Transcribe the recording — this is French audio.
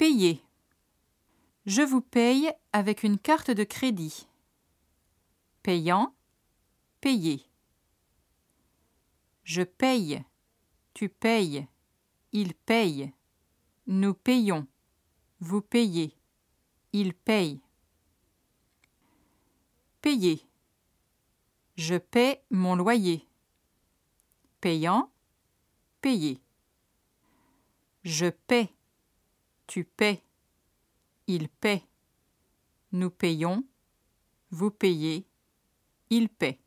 Payer. Je vous paye avec une carte de crédit. Payant, payer. Je paye, tu payes, il paye. Nous payons, vous payez, il paye. Payer. Je paie mon loyer. Payant, payer. Je paie, tu paies, il paie. Nous payons, vous payez, il paie.